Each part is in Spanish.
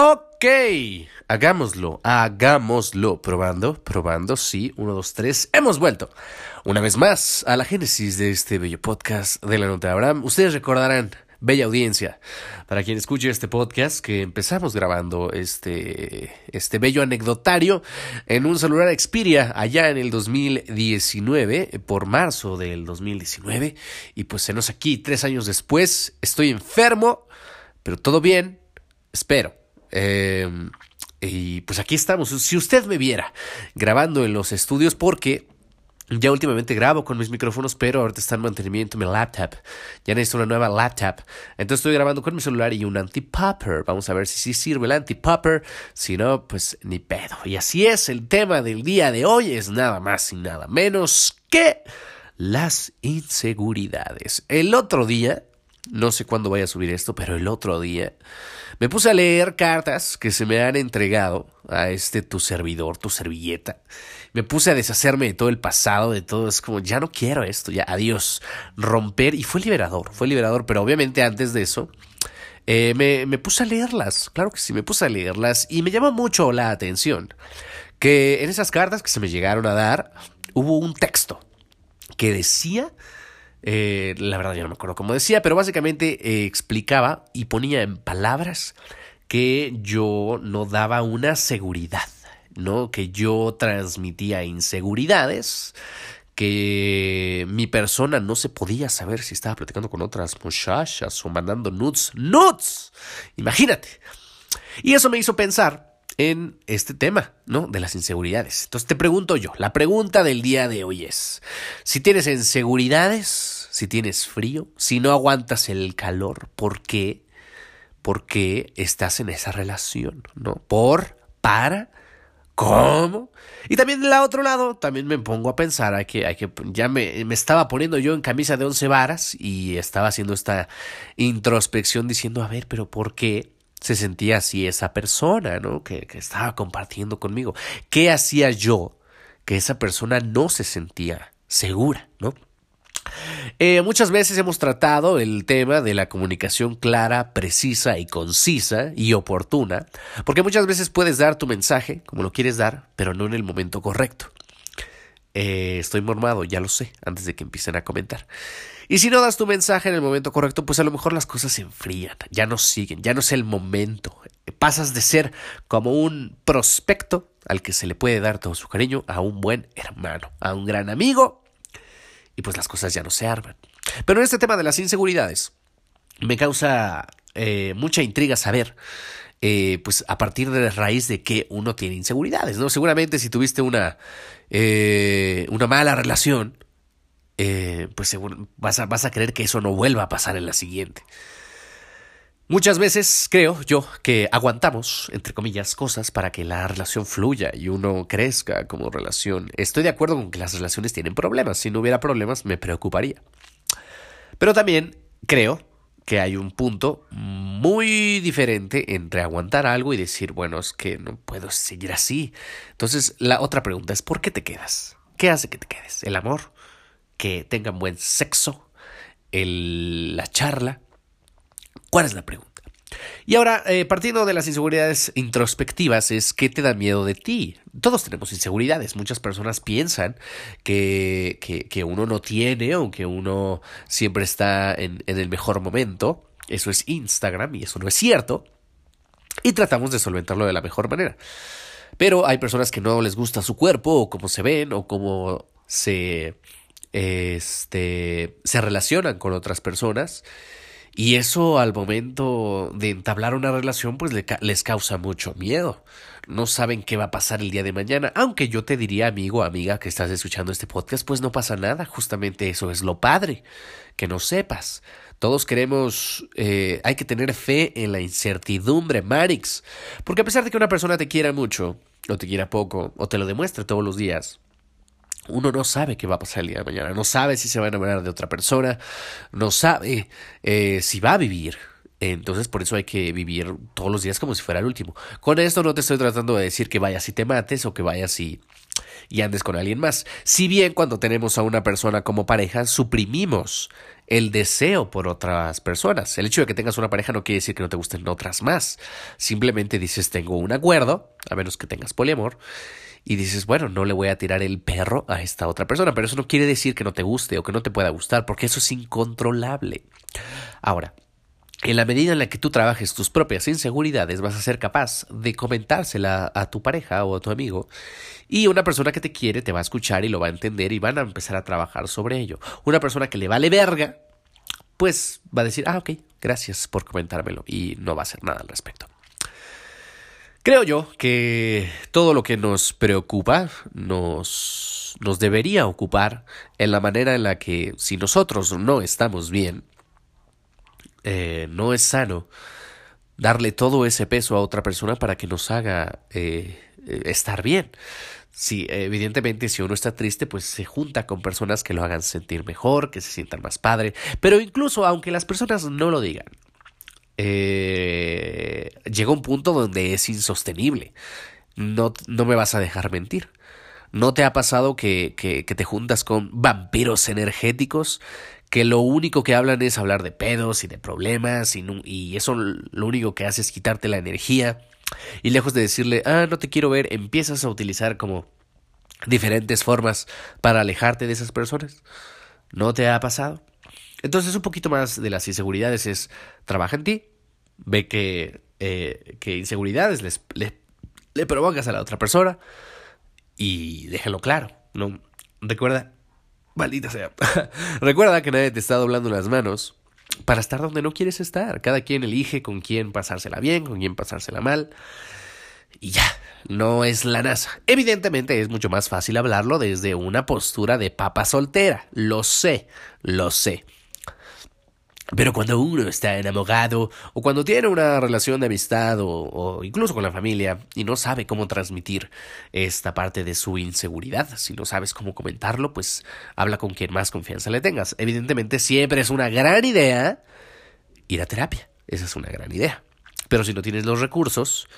Ok, hagámoslo, hagámoslo. Probando, probando, sí, uno, dos, tres. Hemos vuelto una vez más a la génesis de este bello podcast de la nota de Abraham. Ustedes recordarán, bella audiencia, para quien escuche este podcast, que empezamos grabando este, este bello anecdotario en un celular Xperia allá en el 2019, por marzo del 2019. Y pues se nos aquí, tres años después, estoy enfermo, pero todo bien, espero. Em, y pues aquí estamos. Si usted me viera grabando en los estudios, porque ya últimamente grabo con mis micrófonos, pero ahorita está en mantenimiento mi laptop. Ya necesito una nueva laptop. Entonces estoy grabando con mi celular y un anti-popper. Vamos a ver si sí sirve el anti-popper. Si no, pues ni pedo. Y así es, el tema del día de hoy es nada más y nada menos que las inseguridades. El otro día, no sé cuándo voy a subir esto, pero el otro día me puse a leer cartas que se me han entregado a este tu servidor, tu servilleta. Me puse a deshacerme de todo el pasado, de todo. Es como, ya no quiero esto, ya, adiós. Romper. Y fue liberador, fue liberador. Pero obviamente antes de eso, eh, me, me puse a leerlas. Claro que sí, me puse a leerlas. Y me llamó mucho la atención que en esas cartas que se me llegaron a dar, hubo un texto que decía eh, la verdad yo no me acuerdo cómo decía, pero básicamente eh, explicaba y ponía en palabras que yo no daba una seguridad, ¿no? Que yo transmitía inseguridades, que mi persona no se podía saber si estaba platicando con otras muchachas o mandando nudes. ¡Nudes! Imagínate. Y eso me hizo pensar en este tema, ¿no? De las inseguridades. Entonces te pregunto yo, la pregunta del día de hoy es, si tienes inseguridades, si tienes frío, si no aguantas el calor, ¿por qué? ¿Por qué estás en esa relación, ¿no? ¿Por? ¿Para? ¿Cómo? Y también del otro lado, también me pongo a pensar, hay que, hay que, ya me, me estaba poniendo yo en camisa de once varas y estaba haciendo esta introspección diciendo, a ver, pero ¿por qué? Se sentía así esa persona, ¿no? Que, que, estaba compartiendo conmigo. ¿Qué hacía yo que esa persona no se sentía segura, ¿no? Eh, muchas veces hemos tratado el tema de la comunicación clara, precisa y concisa y oportuna, porque muchas veces puedes dar tu mensaje como lo quieres dar, pero no en el momento correcto. Eh, estoy mormado, ya lo sé, antes de que empiecen a comentar. Y si no das tu mensaje en el momento correcto, pues a lo mejor las cosas se enfrían, ya no siguen, ya no es el momento. Pasas de ser como un prospecto al que se le puede dar todo su cariño a un buen hermano, a un gran amigo, y pues las cosas ya no se arman. Pero en este tema de las inseguridades, me causa eh, mucha intriga saber eh, pues a partir de la raíz de que uno tiene inseguridades, ¿no? Seguramente si tuviste una, eh, una mala relación, eh, pues vas a, vas a creer que eso no vuelva a pasar en la siguiente. Muchas veces creo yo que aguantamos, entre comillas, cosas para que la relación fluya y uno crezca como relación. Estoy de acuerdo con que las relaciones tienen problemas. Si no hubiera problemas, me preocuparía. Pero también creo que hay un punto muy diferente entre aguantar algo y decir, bueno, es que no puedo seguir así. Entonces, la otra pregunta es, ¿por qué te quedas? ¿Qué hace que te quedes? ¿El amor? ¿Que tengan buen sexo? El, ¿La charla? ¿Cuál es la pregunta? Y ahora, eh, partiendo de las inseguridades introspectivas, es qué te da miedo de ti. Todos tenemos inseguridades. Muchas personas piensan que, que, uno no tiene o que uno siempre está en, en el mejor momento. Eso es Instagram y eso no es cierto. Y tratamos de solventarlo de la mejor manera. Pero hay personas que no les gusta su cuerpo o cómo se ven o cómo se, este, se relacionan con otras personas y eso al momento de entablar una relación pues les causa mucho miedo. No saben qué va a pasar el día de mañana. Aunque yo te diría, amigo, amiga, que estás escuchando este podcast, pues no pasa nada. Justamente eso es lo padre, que no sepas. Todos queremos, eh, hay que tener fe en la incertidumbre, Marix. Porque a pesar de que una persona te quiera mucho, o te quiera poco, o te lo demuestre todos los días, uno no sabe qué va a pasar el día de mañana, no sabe si se va a enamorar de otra persona, no sabe eh, si va a vivir. Entonces por eso hay que vivir todos los días como si fuera el último. Con esto no te estoy tratando de decir que vayas y te mates o que vayas y, y andes con alguien más. Si bien cuando tenemos a una persona como pareja suprimimos el deseo por otras personas. El hecho de que tengas una pareja no quiere decir que no te gusten otras más. Simplemente dices, tengo un acuerdo, a menos que tengas poliamor, y dices, bueno, no le voy a tirar el perro a esta otra persona, pero eso no quiere decir que no te guste o que no te pueda gustar, porque eso es incontrolable. Ahora, en la medida en la que tú trabajes tus propias inseguridades, vas a ser capaz de comentársela a tu pareja o a tu amigo. Y una persona que te quiere te va a escuchar y lo va a entender y van a empezar a trabajar sobre ello. Una persona que le vale verga, pues va a decir, ah, ok, gracias por comentármelo y no va a hacer nada al respecto. Creo yo que todo lo que nos preocupa nos, nos debería ocupar en la manera en la que si nosotros no estamos bien, eh, no es sano darle todo ese peso a otra persona para que nos haga eh, eh, estar bien. Sí, evidentemente, si uno está triste, pues se junta con personas que lo hagan sentir mejor, que se sientan más padre. Pero incluso aunque las personas no lo digan, llega un punto donde es insostenible. No, no me vas a dejar mentir. ¿No te ha pasado que, que, que te juntas con vampiros energéticos que lo único que hablan es hablar de pedos y de problemas y, y eso lo único que hace es quitarte la energía y lejos de decirle, ah, no te quiero ver, empiezas a utilizar como diferentes formas para alejarte de esas personas. ¿No te ha pasado? Entonces un poquito más de las inseguridades es, trabaja en ti, ve que, eh, inseguridades les, le, le provocas a la otra persona y déjalo claro. ¿no? Recuerda, Maldita sea. Recuerda que nadie te está doblando las manos para estar donde no quieres estar. Cada quien elige con quién pasársela bien, con quién pasársela mal. Y ya, no es la NASA. Evidentemente es mucho más fácil hablarlo desde una postura de papa soltera. Lo sé, lo sé. Pero cuando uno está enamorado o cuando tiene una relación de amistad o, incluso con la familia y no sabe cómo transmitir esta parte de su inseguridad, si no sabes cómo comentarlo, pues habla con quien más confianza le tengas. Evidentemente siempre es una gran idea ir a terapia. Esa es una gran idea. Pero si no tienes los recursos,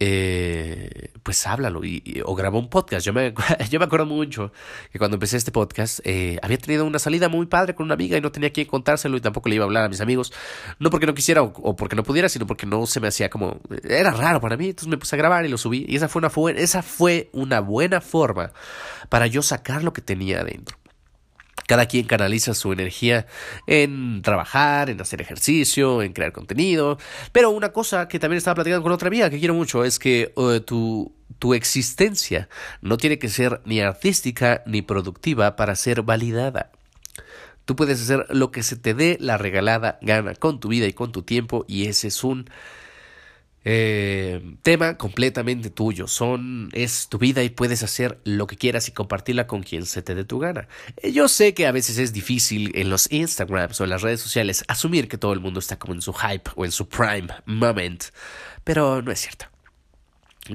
eh, pues háblalo y, o graba un podcast. Yo me, yo me acuerdo mucho que cuando empecé este podcast eh, había tenido una salida muy padre con una amiga y no tenía quien contárselo y tampoco le iba a hablar a mis amigos. No porque no quisiera o, porque no pudiera, sino porque no se me hacía como... Era raro para mí, entonces me puse a grabar y lo subí. Y esa fue una, esa fue una buena forma para yo sacar lo que tenía adentro. Cada quien canaliza su energía en trabajar, en hacer ejercicio, en crear contenido. Pero una cosa que también estaba platicando con otra amiga que quiero mucho es que uh, tu, tu existencia no tiene que ser ni artística ni productiva para ser validada. Tú puedes hacer lo que se te dé la regalada gana con tu vida y con tu tiempo y ese es un eh, tema completamente tuyo. Son, es tu vida y puedes hacer lo que quieras y compartirla con quien se te dé tu gana. Eh, yo sé que a veces es difícil en los Instagrams o en las redes sociales asumir que todo el mundo está como en su hype o en su prime moment, pero no es cierto.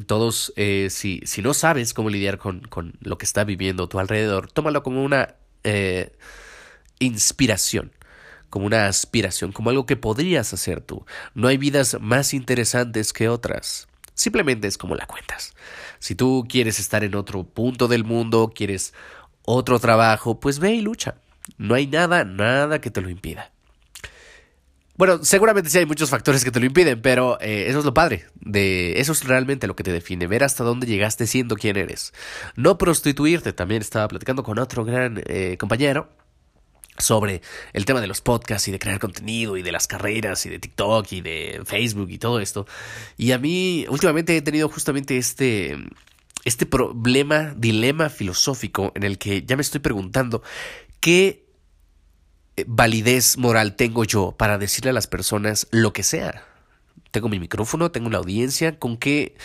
Todos, eh, si, si no sabes cómo lidiar con, con, lo que está viviendo tu alrededor, tómalo como una inspiración como una aspiración, como algo que podrías hacer tú. No hay vidas más interesantes que otras. Simplemente es como la cuentas. Si tú quieres estar en otro punto del mundo, quieres otro trabajo, pues ve y lucha. No hay nada, nada que te lo impida. Bueno, seguramente sí hay muchos factores que te lo impiden, pero eh, eso es lo padre. De, eso es realmente lo que te define, ver hasta dónde llegaste siendo quien eres. No prostituirte, también estaba platicando con otro gran eh, compañero sobre el tema de los podcasts y de crear contenido y de las carreras y de TikTok y de Facebook y todo esto. Y a mí últimamente he tenido justamente este este problema, dilema filosófico en el que ya me estoy preguntando qué validez moral tengo yo para decirle a las personas lo que sea. Tengo mi micrófono, tengo la audiencia, con qué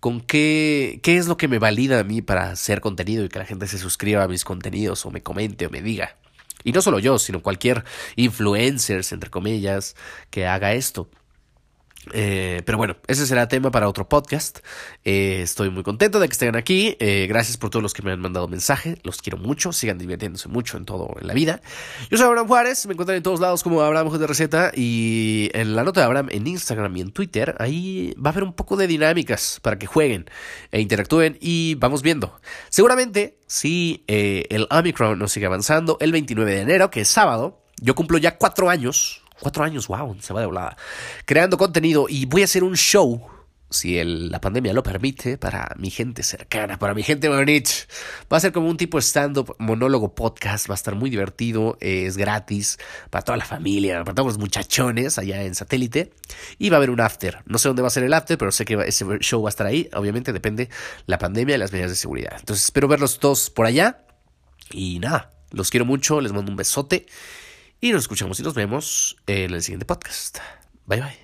con qué qué es lo que me valida a mí para hacer contenido y que la gente se suscriba a mis contenidos o me comente o me diga. Y no solo yo, sino cualquier influencer, entre comillas, que haga esto. Eh, pero bueno, ese será tema para otro podcast. Eh, estoy muy contento de que estén aquí. Eh, gracias por todos los que me han mandado mensaje. Los quiero mucho. Sigan divirtiéndose mucho en todo en la vida. Yo soy Abraham Juárez. Me encuentran en todos lados como Abraham de Receta. Y en la nota de Abraham en Instagram y en Twitter. Ahí va a haber un poco de dinámicas para que jueguen e interactúen. Y vamos viendo. Seguramente, si el Omicron nos sigue avanzando, el 29 de enero, que es sábado Yo cumplo ya cuatro años, cuatro años, wow, se va de volada, creando contenido y voy a hacer un show si la pandemia lo permite, para mi gente cercana, para mi gente bonich. Va a ser como un tipo stand-up, monólogo podcast, va a estar muy divertido, es gratis para toda la familia, para todos los muchachones allá en satélite. Y va a haber un after. No sé dónde va a ser el after, pero sé que ese show va a estar ahí. Obviamente depende la pandemia y las medidas de seguridad. Entonces espero verlos todos por allá. Y nada, los quiero mucho, les mando un besote. Y nos escuchamos y nos vemos en el siguiente podcast. Bye bye.